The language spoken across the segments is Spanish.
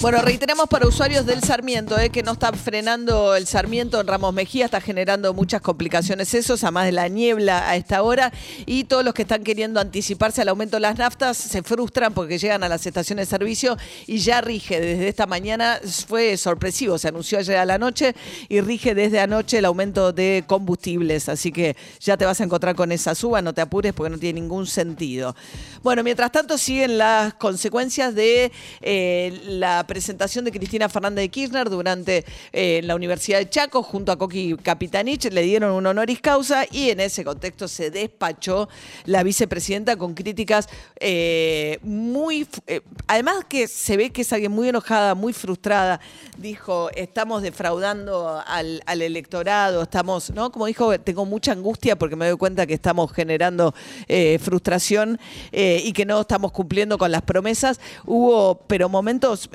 Bueno, reiteramos para usuarios del Sarmiento, eh, que no está frenando el Sarmiento en Ramos Mejía, está generando muchas complicaciones eso, además de la niebla a esta hora, y todos los que están queriendo anticiparse al aumento de las naftas se frustran porque llegan a las estaciones de servicio y ya rige desde esta mañana, fue sorpresivo, se anunció ayer a la noche y rige desde anoche el aumento de combustibles, así que ya te vas a encontrar con esa suba, no te apures porque no tiene ningún sentido. Bueno, mientras tanto siguen las consecuencias de eh, la presentación de Cristina Fernández de Kirchner durante eh, la Universidad de Chaco junto a Coqui Capitanich, le dieron un honoris causa y en ese contexto se despachó la vicepresidenta con críticas eh, muy... eh, además que se ve que es alguien muy enojada, muy frustrada, dijo, estamos defraudando al, electorado, estamos, ¿no? Como dijo, tengo mucha angustia porque me doy cuenta que estamos generando eh, frustración y que no estamos cumpliendo con las promesas. Hubo, pero momentos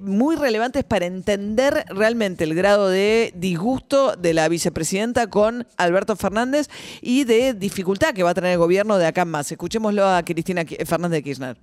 muy relevantes para entender realmente el grado de disgusto de la vicepresidenta con Alberto Fernández y de dificultad que va a tener el gobierno de acá en más. Escuchémoslo a Cristina Fernández de Kirchner.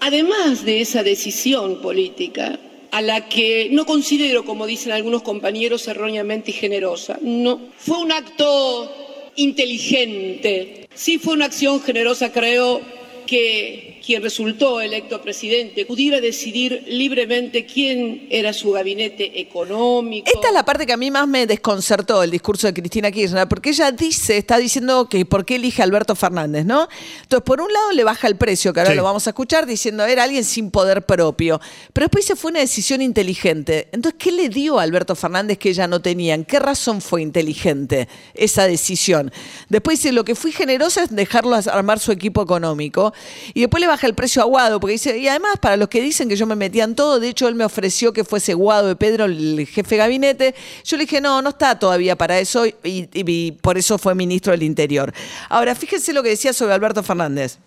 Además de esa decisión política, a la que no considero, como dicen algunos compañeros, erróneamente generosa, no, fue un acto inteligente, sí fue una acción generosa, creo que quien resultó electo presidente pudiera decidir libremente quién era su gabinete económico. Esta es la parte que a mí más me desconcertó el discurso de Cristina Kirchner, porque ella dice, está diciendo que por qué elige a Alberto Fernández, ¿no? Entonces, por un lado le baja el precio, que ahora Sí. lo vamos a escuchar, diciendo era alguien sin poder propio. Pero después dice fue una decisión inteligente. Entonces, ¿qué le dio a Alberto Fernández que ella no tenía? ¿En qué razón fue inteligente esa decisión? Después dice, lo que fui generosa es dejarlo armar su equipo económico. Y después le baja el precio a Guado, porque dice, y además para los que dicen que yo me metía en todo, de hecho él me ofreció que fuese Guado de Pedro el jefe de gabinete, yo le dije, no, no está todavía para eso y, y- y por eso fue ministro del Interior. Ahora, fíjense lo que decía sobre Alberto Fernández.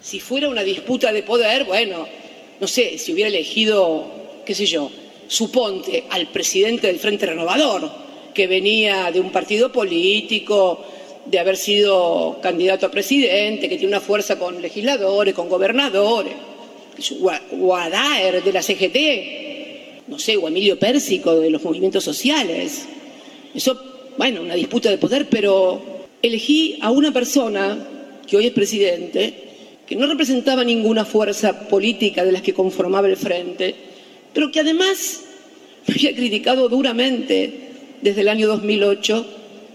Si fuera una disputa de poder, bueno, no sé, si hubiera elegido, qué sé yo, suponte al presidente del Frente Renovador, que venía de un partido político, de haber sido candidato a presidente, que tiene una fuerza con legisladores, con gobernadores, Gua- Guadaer de la CGT, no sé, o Emilio Pérsico de los movimientos sociales. Eso, bueno, una disputa de poder, pero elegí a una persona que hoy es presidente, que no representaba ninguna fuerza política de las que conformaba el frente, pero que además me había criticado duramente desde el año 2008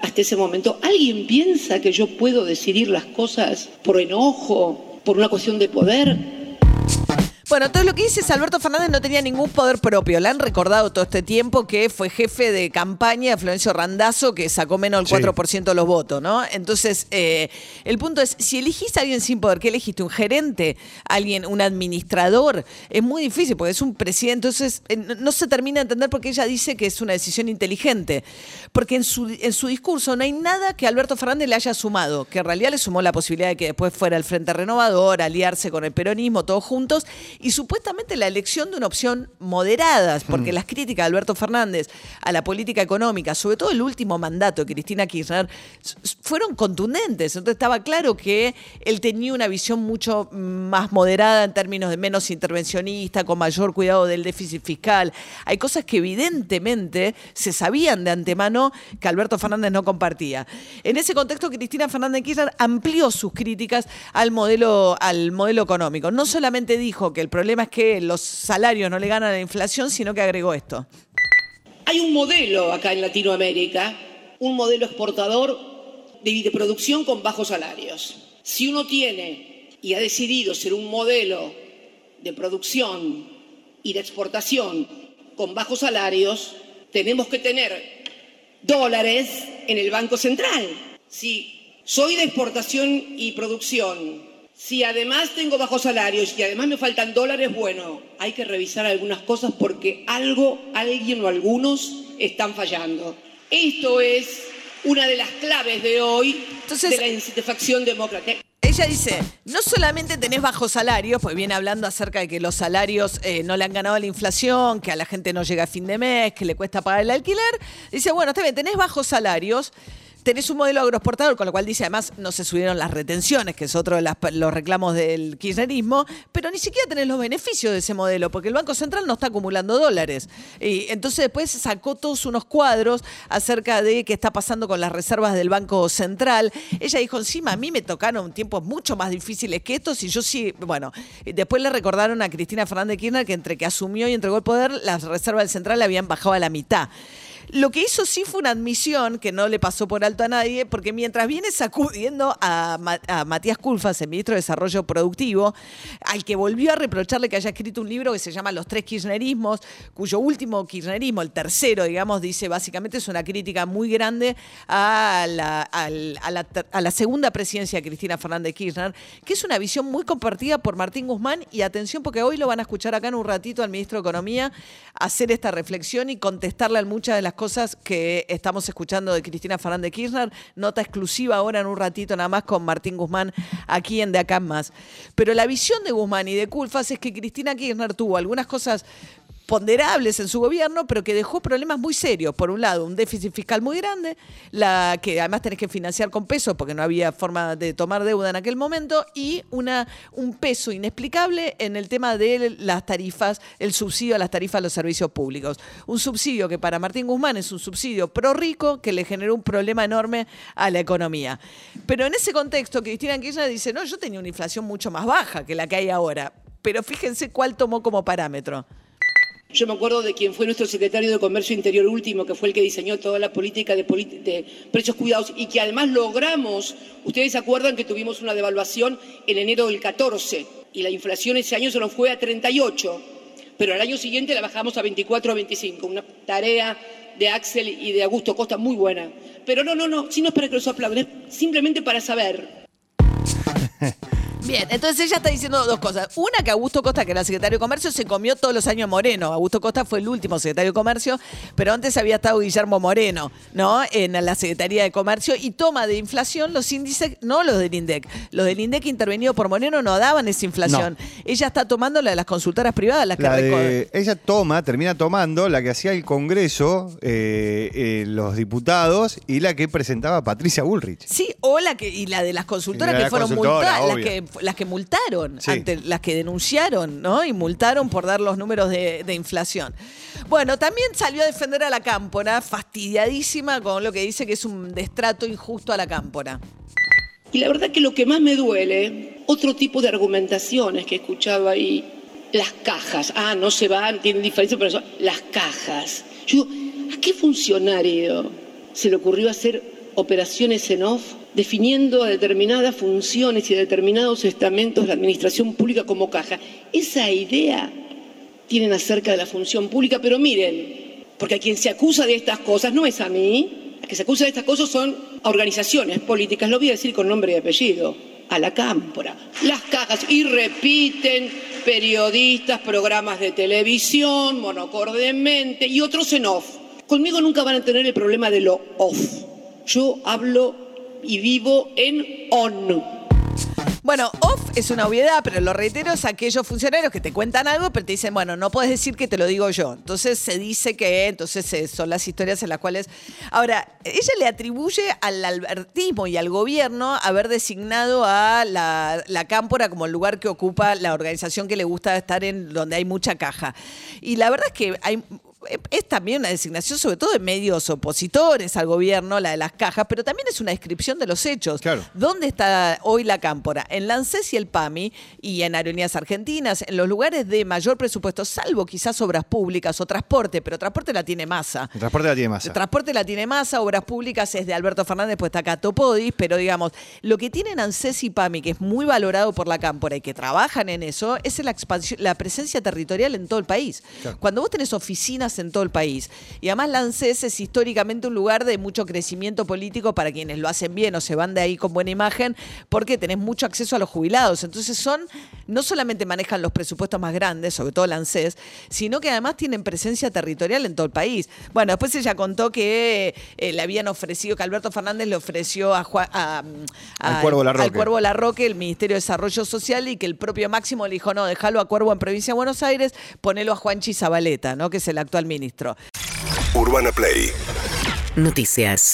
hasta ese momento. ¿Alguien piensa que yo puedo decidir las cosas por enojo, por una cuestión de poder? Bueno, todo lo que dice es Alberto Fernández no tenía ningún poder propio. Le han recordado todo este tiempo que fue jefe de campaña de Florencio Randazzo, que sacó menos del Sí. 4% de los votos, ¿no? Entonces, eh, el punto es, si elegís a alguien sin poder, ¿qué elegiste? ¿Un gerente? ¿Alguien, un administrador? Es muy difícil porque es un presidente. Entonces, eh, no- se termina de entender por qué ella dice que es una decisión inteligente. Porque en su, en su discurso no hay nada que Alberto Fernández le haya sumado, que en realidad le sumó la posibilidad de que después fuera el Frente Renovador, aliarse con el peronismo, todos juntos, y supuestamente la elección de una opción moderada, porque las críticas de Alberto Fernández a la política económica, sobre todo el último mandato de Cristina Kirchner, fueron contundentes. Entonces estaba claro que él tenía una visión mucho más moderada en términos de menos intervencionista, con mayor cuidado del déficit fiscal. Hay cosas que evidentemente se sabían de antemano que Alberto Fernández no compartía. En ese contexto, Cristina Fernández de Kirchner amplió sus críticas al modelo, al modelo económico. No solamente dijo que el problema es que los salarios no le ganan a la inflación, sino que agregó esto. Hay un modelo acá en Latinoamérica, un modelo exportador de, de producción con bajos salarios. Si uno tiene y ha decidido ser un modelo de producción y de exportación con bajos salarios, tenemos que tener dólares en el Banco Central. Si soy de exportación y producción, si además tengo bajos salarios y además me faltan dólares, bueno, hay que revisar algunas cosas porque algo, alguien o algunos están fallando. Esto es una de las claves de hoy Entonces- de la insatisfacción democrática. Ella dice, no solamente tenés bajos salarios, pues viene hablando acerca de que los salarios eh, no le han ganado a la inflación, que a la gente no llega a fin de mes, que le cuesta pagar el alquiler. Dice, bueno, está bien, tenés bajos salarios, tenés un modelo agroexportador, con lo cual dice, además, no se subieron las retenciones, que es otro de los reclamos del kirchnerismo, pero ni siquiera tenés los beneficios de ese modelo, porque el Banco Central no está acumulando dólares. Y entonces después sacó todos unos cuadros acerca de qué está pasando con las reservas del Banco Central. Ella dijo, encima a mí me tocaron tiempos mucho más difíciles que estos y yo sí, bueno, después le recordaron a Cristina Fernández Kirchner que entre que asumió y entregó el poder, las reservas del Central habían bajado a la mitad. Lo que hizo sí fue una admisión que no le pasó por alto a nadie, porque mientras viene sacudiendo a, Ma- a Matías Culfas, el ministro de Desarrollo Productivo, al que volvió a reprocharle que haya escrito un libro que se llama Los tres kirchnerismos, cuyo último kirchnerismo, el tercero, digamos, dice básicamente es una crítica muy grande a la, a la segunda presidencia de Cristina Fernández Kirchner, que es una visión muy compartida por Martín Guzmán, y atención porque hoy lo van a escuchar acá en un ratito al ministro de Economía hacer esta reflexión y contestarle a muchas de las cosas que estamos escuchando de Cristina Fernández Kirchner. Nota exclusiva ahora en un ratito nada más con Martín Guzmán aquí en De Acá Más. Pero la visión de Guzmán y de Culfas es que Cristina Kirchner tuvo algunas cosas ponderables en su gobierno, pero que dejó problemas muy serios. Por un lado, un déficit fiscal muy grande, la que además tenés que financiar con pesos porque no había forma de tomar deuda en aquel momento, y una, un peso inexplicable en el tema de las tarifas, el subsidio a las tarifas de los servicios públicos. Un subsidio que para Martín Guzmán es un subsidio pro rico que le generó un problema enorme a la economía. Pero en ese contexto, Cristina Kirchner dice, no, yo tenía una inflación mucho más baja que la que hay ahora. Pero fíjense cuál tomó como parámetro. Yo me acuerdo de quien fue nuestro secretario de Comercio Interior último, que fue el que diseñó toda la política de, precios cuidados y que además logramos, ustedes se acuerdan que tuvimos una devaluación en enero del 14 y la inflación ese año se nos fue a 38, pero al año siguiente la bajamos a 24 a 25, una tarea de Axel y de Augusto Costa muy buena. Pero no, no, no, si no es para que los aplaudan, es simplemente para saber. Bien, entonces ella está diciendo dos cosas. Una, que Augusto Costa, que era secretario de Comercio, se comió todos los años Moreno. Augusto Costa fue el último secretario de Comercio, pero antes había estado Guillermo Moreno, ¿no? En la Secretaría de Comercio y toma de inflación los índices, no los del INDEC. Los del INDEC intervenido por Moreno no daban esa inflación. Ella está tomando la de las consultoras privadas, las que La reco- de- ella toma, termina tomando la que hacía el Congreso, eh, eh, los diputados y la que presentaba Patricia Bullrich. Sí, o la que, y la de las consultoras la que fueron multadas, las que, las que multaron, Sí. ante, las que denunciaron, ¿no? Y multaron por dar los números de, de inflación. Bueno, también salió a defender a la cámpora, fastidiadísima con lo que dice que es un destrato injusto a la cámpora. Y la verdad que lo que más me duele, otro tipo de argumentaciones que he escuchado ahí, las cajas. Ah, no se van, tienen diferencia, pero son las cajas. Yo, digo, ¿a qué funcionario se le ocurrió hacer operaciones en off definiendo a determinadas funciones y determinados estamentos de la administración pública como caja? Esa idea tienen acerca de la función pública, pero miren, porque a quien se acusa de estas cosas no es a mí, a quien se acusa de estas cosas son a organizaciones políticas, lo voy a decir con nombre y apellido, a la cámpora, las cajas, y repiten periodistas, programas de televisión, monocordemente y otros en off. Conmigo nunca van a tener el problema de lo off. Yo hablo y vivo en on. Bueno, off es una obviedad, pero lo reitero, es aquellos funcionarios que te cuentan algo, pero te dicen, bueno, no puedes decir que te lo digo yo. Entonces se dice que, entonces eh, son las historias en las cuales... Ahora, ella le atribuye al albertismo y al gobierno haber designado a la, la cámpora como el lugar que ocupa la organización que le gusta estar en donde hay mucha caja. Y la verdad es que hay es también una designación, sobre todo de medios opositores al gobierno, la de las cajas, pero también es una descripción de los hechos. Claro. ¿Dónde está hoy la cámpora? En la ANSES y el PAMI y en Aerolíneas Argentinas, en los lugares de mayor presupuesto, salvo quizás obras públicas o transporte, pero transporte la tiene masa. El transporte la tiene masa. El transporte la tiene masa, obras públicas es de Alberto Fernández, pues está acá Topodis, pero digamos, lo que tienen ANSES y PAMI, que es muy valorado por la cámpora y que trabajan en eso, es la expansión, la presencia territorial en todo el país. Claro. Cuando vos tenés oficinas En todo el país. Y además la ANSES es históricamente un lugar de mucho crecimiento político para quienes lo hacen bien o se van de ahí con buena imagen, porque tenés mucho acceso a los jubilados. Entonces son, no solamente manejan los presupuestos más grandes, sobre todo la ANSES, sino que además tienen presencia territorial en todo el país. Bueno, después ella contó que eh, le habían ofrecido, que Alberto Fernández le ofreció a, Juan- a- a- Al Cuervo al Cuervo Larroque el Ministerio de Desarrollo Social y que el propio Máximo le dijo, no, déjalo a Cuervo en Provincia de Buenos Aires, ponelo a Juanchi Zabaleta, ¿no? que es el actual ministro. Urbana Play Noticias.